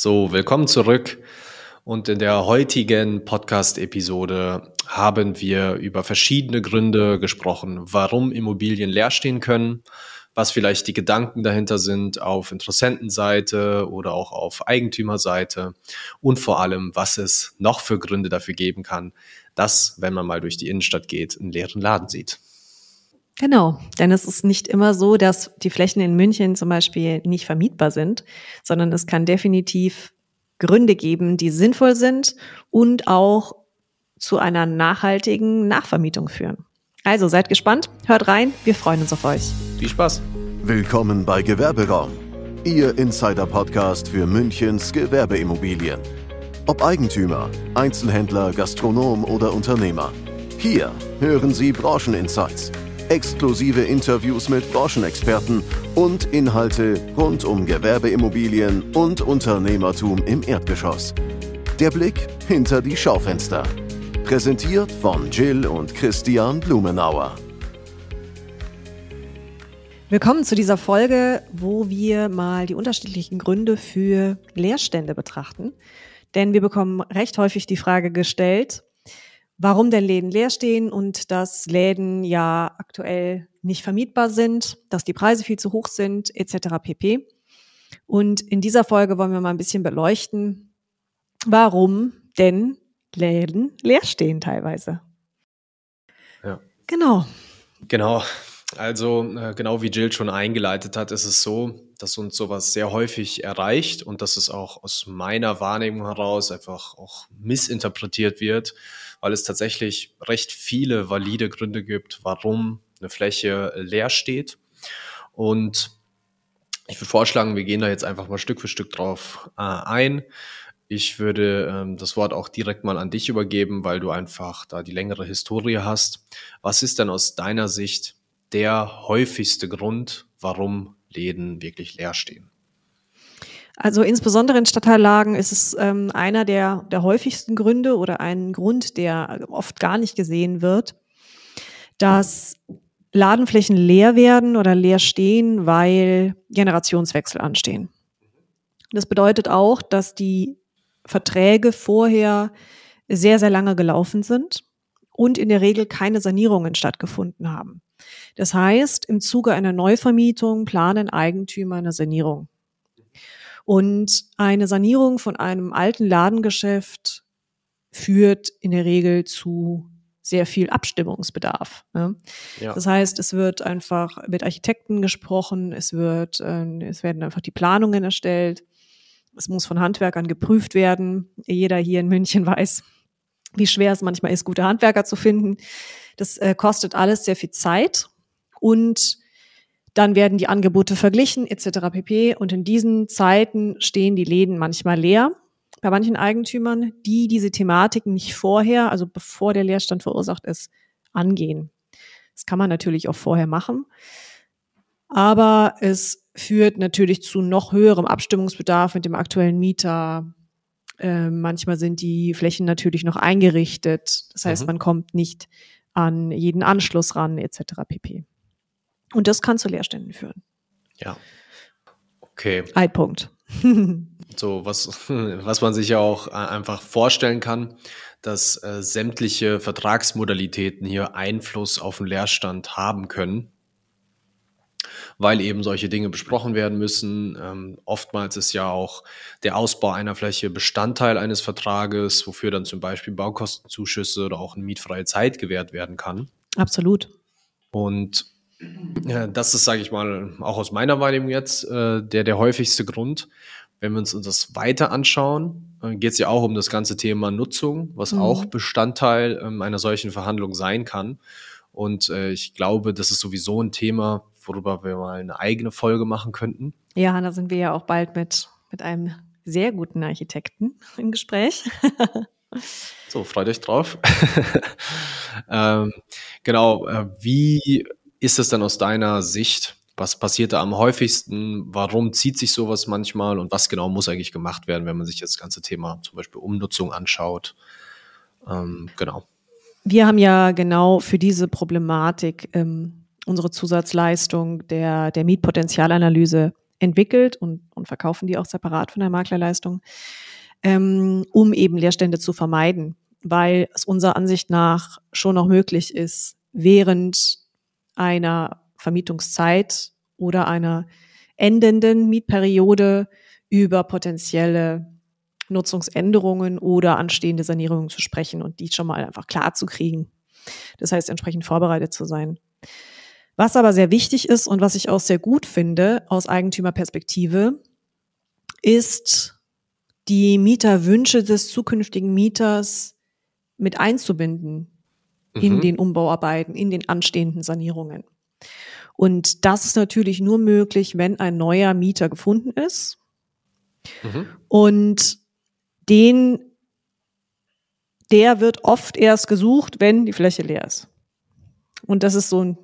So, willkommen zurück. Und in der heutigen Podcast-Episode haben wir über verschiedene Gründe gesprochen, warum Immobilien leer stehen können, was vielleicht die Gedanken dahinter sind auf Interessentenseite oder auch auf Eigentümerseite und vor allem, was es noch für Gründe dafür geben kann, dass, wenn man mal durch die Innenstadt geht, einen leeren Laden sieht. Genau, denn es ist nicht immer so, dass die Flächen in München zum Beispiel nicht vermietbar sind, sondern es kann definitiv Gründe geben, die sinnvoll sind und auch zu einer nachhaltigen Nachvermietung führen. Also seid gespannt, hört rein, wir freuen uns auf euch. Viel Spaß. Willkommen bei Gewerberaum, Ihr Insider-Podcast für Münchens Gewerbeimmobilien. Ob Eigentümer, Einzelhändler, Gastronom oder Unternehmer. Hier hören Sie Brancheninsights exklusive Interviews mit Branchenexperten und Inhalte rund um Gewerbeimmobilien und Unternehmertum im Erdgeschoss. Der Blick hinter die Schaufenster. Präsentiert von Jill und Christian Blumenauer. Willkommen zu dieser Folge, wo wir mal die unterschiedlichen Gründe für Leerstände betrachten. Denn wir bekommen recht häufig die Frage gestellt, warum denn Läden leer stehen und dass Läden ja aktuell nicht vermietbar sind, dass die Preise viel zu hoch sind, etc. pp. Und in dieser Folge wollen wir mal ein bisschen beleuchten, warum denn Läden leer stehen teilweise. Ja. Genau. Genau. Also äh, genau wie Jill schon eingeleitet hat, ist es so, dass uns sowas sehr häufig erreicht und dass es auch aus meiner Wahrnehmung heraus einfach auch missinterpretiert wird weil es tatsächlich recht viele valide Gründe gibt, warum eine Fläche leer steht. Und ich würde vorschlagen, wir gehen da jetzt einfach mal Stück für Stück drauf äh, ein. Ich würde ähm, das Wort auch direkt mal an dich übergeben, weil du einfach da die längere Historie hast. Was ist denn aus deiner Sicht der häufigste Grund, warum Läden wirklich leer stehen? Also insbesondere in Stadtteillagen ist es ähm, einer der, der häufigsten Gründe oder ein Grund, der oft gar nicht gesehen wird, dass Ladenflächen leer werden oder leer stehen, weil Generationswechsel anstehen. Das bedeutet auch, dass die Verträge vorher sehr, sehr lange gelaufen sind und in der Regel keine Sanierungen stattgefunden haben. Das heißt, im Zuge einer Neuvermietung planen Eigentümer eine Sanierung. Und eine Sanierung von einem alten Ladengeschäft führt in der Regel zu sehr viel Abstimmungsbedarf. Ne? Ja. Das heißt, es wird einfach mit Architekten gesprochen, es wird, äh, es werden einfach die Planungen erstellt, es muss von Handwerkern geprüft werden. Jeder hier in München weiß, wie schwer es manchmal ist, gute Handwerker zu finden. Das äh, kostet alles sehr viel Zeit und dann werden die Angebote verglichen etc. pp. Und in diesen Zeiten stehen die Läden manchmal leer bei manchen Eigentümern, die diese Thematiken nicht vorher, also bevor der Leerstand verursacht ist, angehen. Das kann man natürlich auch vorher machen. Aber es führt natürlich zu noch höherem Abstimmungsbedarf mit dem aktuellen Mieter. Äh, manchmal sind die Flächen natürlich noch eingerichtet. Das heißt, mhm. man kommt nicht an jeden Anschluss ran, etc. pp. Und das kann zu Leerständen führen. Ja. Okay. Ein Punkt. so, was, was man sich ja auch äh, einfach vorstellen kann, dass äh, sämtliche Vertragsmodalitäten hier Einfluss auf den Leerstand haben können, weil eben solche Dinge besprochen werden müssen. Ähm, oftmals ist ja auch der Ausbau einer Fläche Bestandteil eines Vertrages, wofür dann zum Beispiel Baukostenzuschüsse oder auch eine mietfreie Zeit gewährt werden kann. Absolut. Und das ist, sage ich mal, auch aus meiner Wahrnehmung jetzt äh, der, der häufigste Grund. Wenn wir uns das weiter anschauen, äh, geht es ja auch um das ganze Thema Nutzung, was mhm. auch Bestandteil ähm, einer solchen Verhandlung sein kann. Und äh, ich glaube, das ist sowieso ein Thema, worüber wir mal eine eigene Folge machen könnten. Ja, da sind wir ja auch bald mit, mit einem sehr guten Architekten im Gespräch. so, freut euch drauf. ähm, genau, äh, wie ist es dann aus deiner Sicht? Was passiert da am häufigsten? Warum zieht sich sowas manchmal? Und was genau muss eigentlich gemacht werden, wenn man sich das ganze Thema zum Beispiel Umnutzung anschaut? Ähm, genau. Wir haben ja genau für diese Problematik ähm, unsere Zusatzleistung der, der Mietpotenzialanalyse entwickelt und, und verkaufen die auch separat von der Maklerleistung, ähm, um eben Leerstände zu vermeiden, weil es unserer Ansicht nach schon noch möglich ist, während einer Vermietungszeit oder einer endenden Mietperiode über potenzielle Nutzungsänderungen oder anstehende Sanierungen zu sprechen und die schon mal einfach klar zu kriegen. Das heißt, entsprechend vorbereitet zu sein. Was aber sehr wichtig ist und was ich auch sehr gut finde aus Eigentümerperspektive, ist die Mieterwünsche des zukünftigen Mieters mit einzubinden mhm. in den Umbauarbeiten, in den anstehenden Sanierungen. Und das ist natürlich nur möglich, wenn ein neuer Mieter gefunden ist. Mhm. Und den, der wird oft erst gesucht, wenn die Fläche leer ist. Und das ist so ein,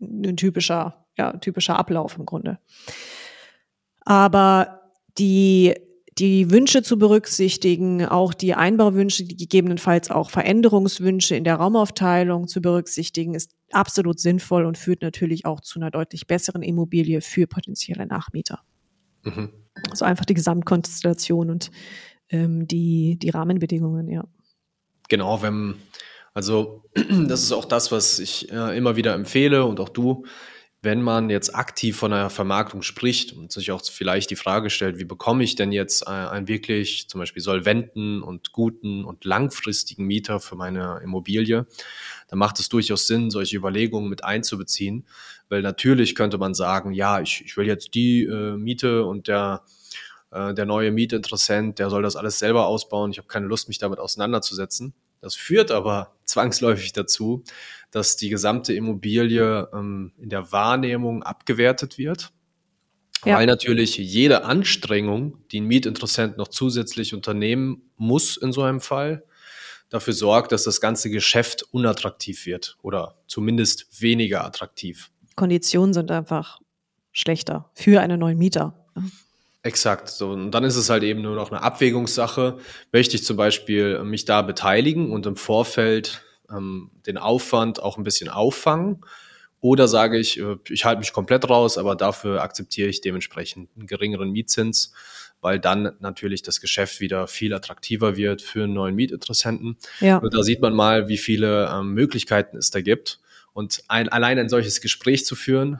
ein typischer, ja, typischer Ablauf im Grunde. Aber die die Wünsche zu berücksichtigen, auch die Einbauwünsche, die gegebenenfalls auch Veränderungswünsche in der Raumaufteilung zu berücksichtigen, ist absolut sinnvoll und führt natürlich auch zu einer deutlich besseren Immobilie für potenzielle Nachmieter. Mhm. Also einfach die Gesamtkonstellation und ähm, die, die Rahmenbedingungen, ja. Genau, wenn, also das ist auch das, was ich äh, immer wieder empfehle und auch du, wenn man jetzt aktiv von einer Vermarktung spricht und sich auch vielleicht die Frage stellt, wie bekomme ich denn jetzt äh, einen wirklich zum Beispiel solventen und guten und langfristigen Mieter für meine Immobilie, dann macht es durchaus Sinn, solche Überlegungen mit einzubeziehen. Weil natürlich könnte man sagen, ja, ich, ich will jetzt die äh, Miete und der, äh, der neue Mietinteressent, der soll das alles selber ausbauen. Ich habe keine Lust, mich damit auseinanderzusetzen. Das führt aber zwangsläufig dazu, dass die gesamte Immobilie ähm, in der Wahrnehmung abgewertet wird. Ja. Weil natürlich jede Anstrengung, die ein Mietinteressent noch zusätzlich unternehmen muss in so einem Fall, dafür sorgt, dass das ganze Geschäft unattraktiv wird oder zumindest weniger attraktiv. Konditionen sind einfach schlechter für einen neuen Mieter. Exakt. So, und dann ist es halt eben nur noch eine Abwägungssache. Möchte ich zum Beispiel mich da beteiligen und im Vorfeld ähm, den Aufwand auch ein bisschen auffangen? Oder sage ich, äh, ich halte mich komplett raus, aber dafür akzeptiere ich dementsprechend einen geringeren Mietzins, weil dann natürlich das Geschäft wieder viel attraktiver wird für einen neuen Mietinteressenten. Ja. Und da sieht man mal, wie viele ähm, Möglichkeiten es da gibt. Und ein, allein ein solches Gespräch zu führen,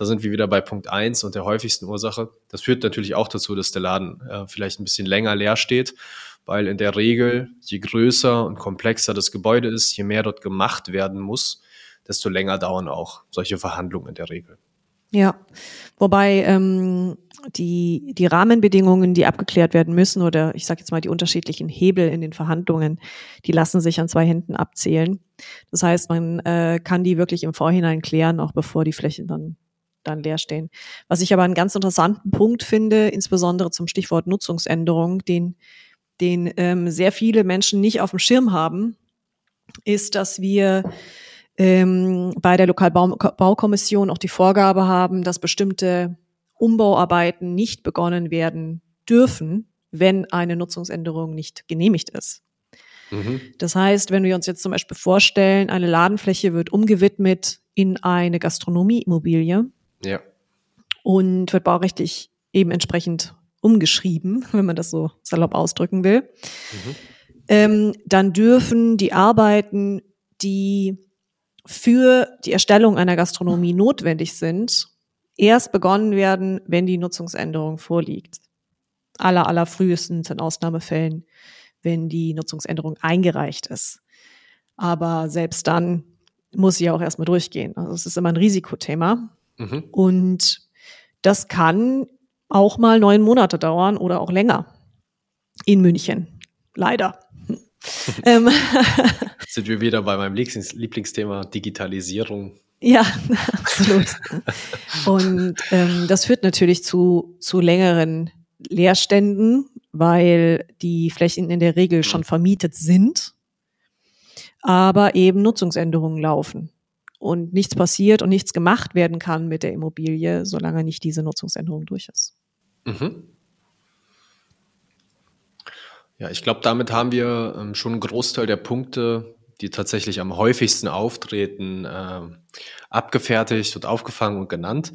da sind wir wieder bei Punkt eins und der häufigsten Ursache. Das führt natürlich auch dazu, dass der Laden äh, vielleicht ein bisschen länger leer steht weil in der Regel, je größer und komplexer das Gebäude ist, je mehr dort gemacht werden muss, desto länger dauern auch solche Verhandlungen in der Regel. Ja, wobei ähm, die, die Rahmenbedingungen, die abgeklärt werden müssen, oder ich sage jetzt mal die unterschiedlichen Hebel in den Verhandlungen, die lassen sich an zwei Händen abzählen. Das heißt, man äh, kann die wirklich im Vorhinein klären, auch bevor die Flächen dann, dann leer stehen. Was ich aber einen ganz interessanten Punkt finde, insbesondere zum Stichwort Nutzungsänderung, den den ähm, sehr viele Menschen nicht auf dem Schirm haben, ist, dass wir ähm, bei der Lokalbaukommission auch die Vorgabe haben, dass bestimmte Umbauarbeiten nicht begonnen werden dürfen, wenn eine Nutzungsänderung nicht genehmigt ist. Mhm. Das heißt, wenn wir uns jetzt zum Beispiel vorstellen, eine Ladenfläche wird umgewidmet in eine Gastronomieimmobilie ja. und wird baurechtlich eben entsprechend umgeschrieben, wenn man das so salopp ausdrücken will, mhm. ähm, dann dürfen die Arbeiten, die für die Erstellung einer Gastronomie notwendig sind, erst begonnen werden, wenn die Nutzungsänderung vorliegt. Aller, aller frühestens in Ausnahmefällen, wenn die Nutzungsänderung eingereicht ist. Aber selbst dann muss sie ja auch erstmal durchgehen. Also es ist immer ein Risikothema. Mhm. Und das kann auch mal neun Monate dauern oder auch länger in München. Leider. ähm. Sind wir wieder bei meinem Lieblingsthema Digitalisierung. Ja, absolut. Und ähm, das führt natürlich zu, zu längeren Leerständen, weil die Flächen in der Regel schon vermietet sind, aber eben Nutzungsänderungen laufen und nichts passiert und nichts gemacht werden kann mit der Immobilie, solange nicht diese Nutzungsänderung durch ist. Mhm. Ja, ich glaube, damit haben wir ähm, schon einen Großteil der Punkte, die tatsächlich am häufigsten auftreten, äh, abgefertigt und aufgefangen und genannt.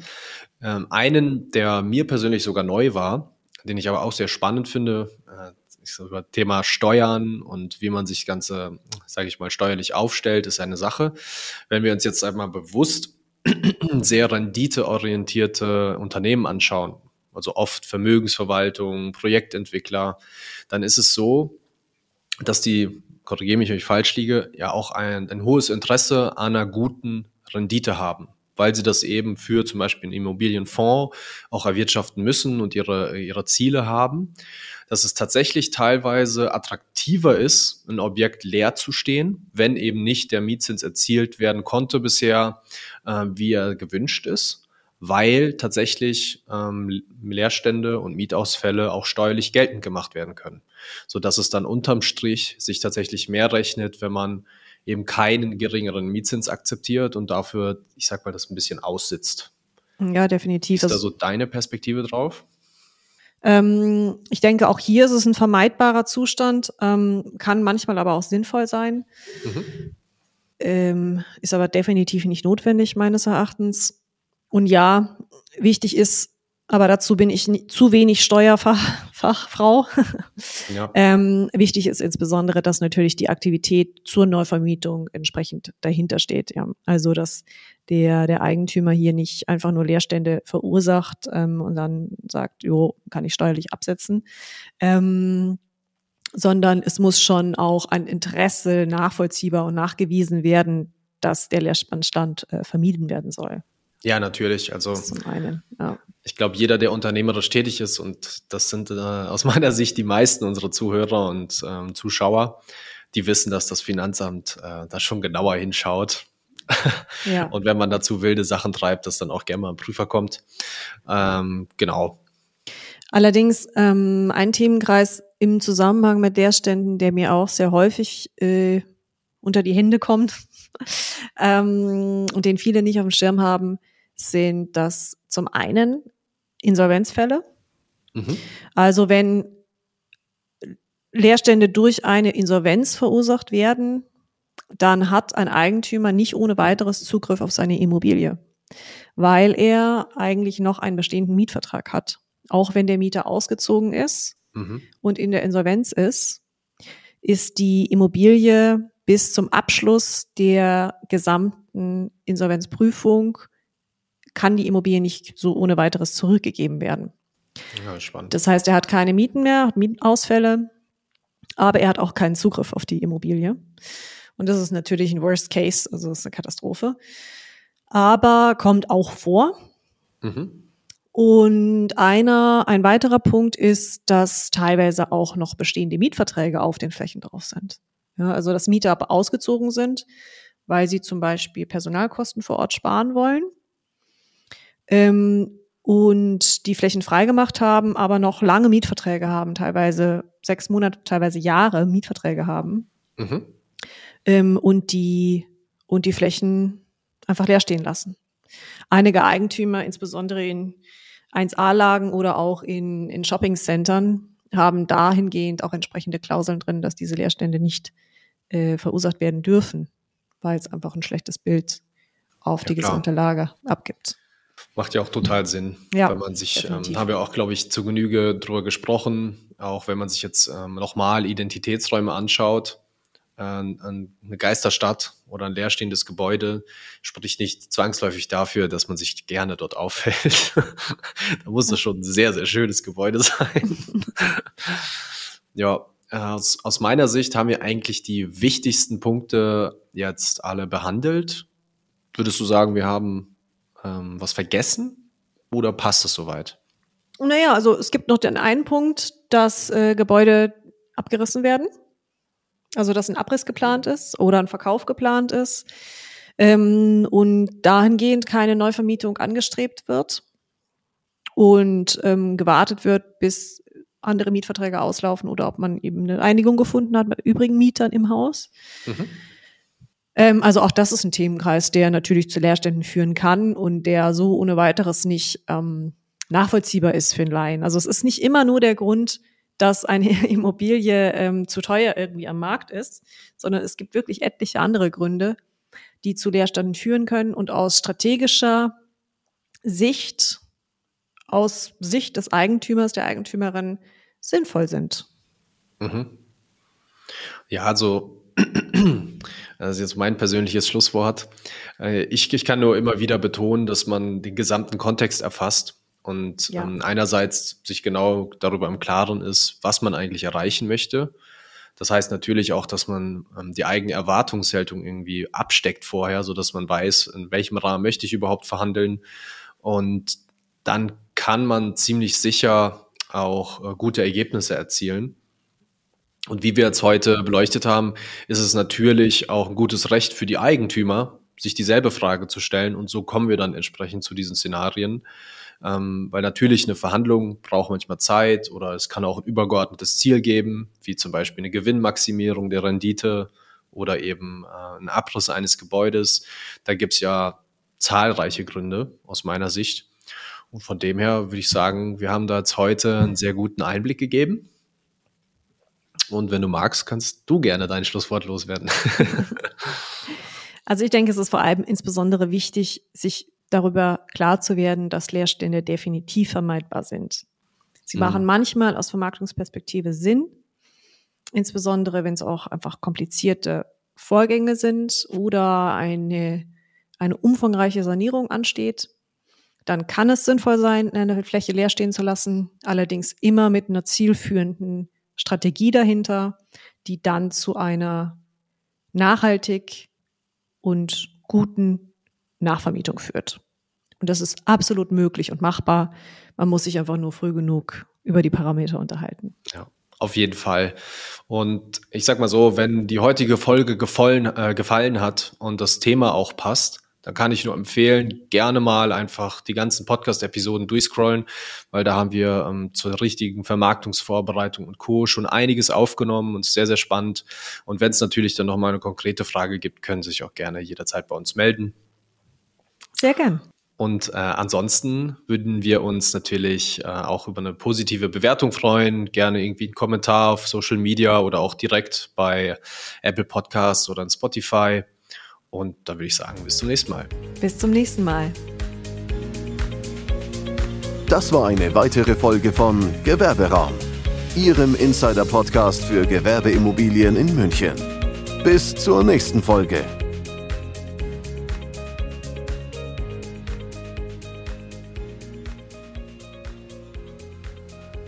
Ähm, einen, der mir persönlich sogar neu war, den ich aber auch sehr spannend finde, äh, über Thema Steuern und wie man sich ganze, sage ich mal, steuerlich aufstellt, ist eine Sache. Wenn wir uns jetzt einmal bewusst sehr renditeorientierte Unternehmen anschauen, also oft Vermögensverwaltung, Projektentwickler, dann ist es so, dass die, korrigiere mich, wenn ich falsch liege, ja auch ein, ein hohes Interesse an einer guten Rendite haben weil sie das eben für zum Beispiel einen Immobilienfonds auch erwirtschaften müssen und ihre, ihre Ziele haben, dass es tatsächlich teilweise attraktiver ist, ein Objekt leer zu stehen, wenn eben nicht der Mietzins erzielt werden konnte bisher, äh, wie er gewünscht ist weil tatsächlich ähm, Leerstände und Mietausfälle auch steuerlich geltend gemacht werden können, so dass es dann unterm Strich sich tatsächlich mehr rechnet, wenn man eben keinen geringeren Mietzins akzeptiert und dafür, ich sag mal, das ein bisschen aussitzt. Ja, definitiv. Ist da so deine Perspektive drauf? Ähm, ich denke, auch hier ist es ein vermeidbarer Zustand, ähm, kann manchmal aber auch sinnvoll sein. Mhm. Ähm, ist aber definitiv nicht notwendig, meines Erachtens. Und ja, wichtig ist, aber dazu bin ich nie, zu wenig Steuerfachfrau. Ja. ähm, wichtig ist insbesondere, dass natürlich die Aktivität zur Neuvermietung entsprechend dahinter steht. Ja. Also dass der, der Eigentümer hier nicht einfach nur Leerstände verursacht ähm, und dann sagt, jo, kann ich steuerlich absetzen. Ähm, sondern es muss schon auch ein Interesse nachvollziehbar und nachgewiesen werden, dass der Leerstand äh, vermieden werden soll. Ja, natürlich. Also zum einen, ja. Ich glaube, jeder, der unternehmerisch tätig ist, und das sind äh, aus meiner Sicht die meisten unserer Zuhörer und ähm, Zuschauer, die wissen, dass das Finanzamt äh, da schon genauer hinschaut. Ja. und wenn man dazu wilde Sachen treibt, dass dann auch gerne mal ein Prüfer kommt. Ähm, genau. Allerdings ähm, ein Themenkreis im Zusammenhang mit der Ständen, der mir auch sehr häufig äh, unter die Hände kommt ähm, und den viele nicht auf dem Schirm haben, sind das zum einen Insolvenzfälle. Mhm. Also wenn Leerstände durch eine Insolvenz verursacht werden, dann hat ein Eigentümer nicht ohne weiteres Zugriff auf seine Immobilie, weil er eigentlich noch einen bestehenden Mietvertrag hat. Auch wenn der Mieter ausgezogen ist mhm. und in der Insolvenz ist, ist die Immobilie bis zum Abschluss der gesamten Insolvenzprüfung kann die Immobilie nicht so ohne weiteres zurückgegeben werden. Ja, spannend. Das heißt, er hat keine Mieten mehr, hat Mietenausfälle, aber er hat auch keinen Zugriff auf die Immobilie. Und das ist natürlich ein Worst Case, also das ist eine Katastrophe. Aber kommt auch vor. Mhm. Und einer, ein weiterer Punkt ist, dass teilweise auch noch bestehende Mietverträge auf den Flächen drauf sind. Ja, also dass Mieter ausgezogen sind, weil sie zum Beispiel Personalkosten vor Ort sparen wollen ähm, und die Flächen freigemacht haben, aber noch lange Mietverträge haben, teilweise sechs Monate, teilweise Jahre Mietverträge haben mhm. ähm, und die und die Flächen einfach leer stehen lassen. Einige Eigentümer, insbesondere in 1A-Lagen oder auch in, in Shopping-Centern, haben dahingehend auch entsprechende Klauseln drin, dass diese Leerstände nicht äh, verursacht werden dürfen, weil es einfach ein schlechtes Bild auf ja, die klar. gesamte Lage abgibt. Macht ja auch total Sinn, ja, wenn man sich, ähm, haben wir auch, glaube ich, zu Genüge drüber gesprochen, auch wenn man sich jetzt ähm, nochmal Identitätsräume anschaut, äh, eine Geisterstadt oder ein leerstehendes Gebäude spricht nicht zwangsläufig dafür, dass man sich gerne dort aufhält. da muss es schon ein sehr, sehr schönes Gebäude sein. ja, aus, aus meiner Sicht haben wir eigentlich die wichtigsten Punkte jetzt alle behandelt. Würdest du sagen, wir haben ähm, was vergessen oder passt es soweit? Naja, also es gibt noch den einen Punkt, dass äh, Gebäude abgerissen werden. Also dass ein Abriss geplant ist oder ein Verkauf geplant ist ähm, und dahingehend keine Neuvermietung angestrebt wird und ähm, gewartet wird, bis andere Mietverträge auslaufen oder ob man eben eine Einigung gefunden hat mit übrigen Mietern im Haus. Mhm. Ähm, also auch das ist ein Themenkreis, der natürlich zu Leerständen führen kann und der so ohne weiteres nicht ähm, nachvollziehbar ist für einen Laien. Also es ist nicht immer nur der Grund, dass eine Immobilie ähm, zu teuer irgendwie am Markt ist, sondern es gibt wirklich etliche andere Gründe, die zu Leerständen führen können und aus strategischer Sicht aus Sicht des Eigentümers, der Eigentümerin sinnvoll sind. Mhm. Ja, also das ist jetzt mein persönliches Schlusswort. Äh, ich, ich kann nur immer wieder betonen, dass man den gesamten Kontext erfasst und ja. ähm, einerseits sich genau darüber im Klaren ist, was man eigentlich erreichen möchte. Das heißt natürlich auch, dass man ähm, die eigene Erwartungshaltung irgendwie absteckt vorher, so dass man weiß, in welchem Rahmen möchte ich überhaupt verhandeln. Und dann kann man ziemlich sicher auch äh, gute Ergebnisse erzielen. Und wie wir jetzt heute beleuchtet haben, ist es natürlich auch ein gutes Recht für die Eigentümer, sich dieselbe Frage zu stellen. Und so kommen wir dann entsprechend zu diesen Szenarien. Ähm, weil natürlich eine Verhandlung braucht manchmal Zeit oder es kann auch ein übergeordnetes Ziel geben, wie zum Beispiel eine Gewinnmaximierung der Rendite oder eben äh, ein Abriss eines Gebäudes. Da gibt's ja zahlreiche Gründe aus meiner Sicht. Und von dem her würde ich sagen, wir haben da jetzt heute einen sehr guten Einblick gegeben. Und wenn du magst, kannst du gerne dein Schlusswort loswerden. Also ich denke, es ist vor allem insbesondere wichtig, sich darüber klar zu werden, dass Leerstände definitiv vermeidbar sind. Sie mhm. machen manchmal aus Vermarktungsperspektive Sinn, insbesondere wenn es auch einfach komplizierte Vorgänge sind oder eine, eine umfangreiche Sanierung ansteht. Dann kann es sinnvoll sein, eine Fläche leer stehen zu lassen, allerdings immer mit einer zielführenden Strategie dahinter, die dann zu einer nachhaltig und guten Nachvermietung führt. Und das ist absolut möglich und machbar. Man muss sich einfach nur früh genug über die Parameter unterhalten. Ja. Auf jeden Fall. Und ich sag mal so, wenn die heutige Folge gefallen, äh, gefallen hat und das Thema auch passt, dann kann ich nur empfehlen, gerne mal einfach die ganzen Podcast-Episoden durchscrollen, weil da haben wir ähm, zur richtigen Vermarktungsvorbereitung und Co. schon einiges aufgenommen und sehr, sehr spannend. Und wenn es natürlich dann nochmal eine konkrete Frage gibt, können Sie sich auch gerne jederzeit bei uns melden. Sehr gern. Und äh, ansonsten würden wir uns natürlich äh, auch über eine positive Bewertung freuen. Gerne irgendwie einen Kommentar auf Social Media oder auch direkt bei Apple Podcasts oder in Spotify. Und da würde ich sagen, bis zum nächsten Mal. Bis zum nächsten Mal. Das war eine weitere Folge von Gewerberaum, Ihrem Insider-Podcast für Gewerbeimmobilien in München. Bis zur nächsten Folge.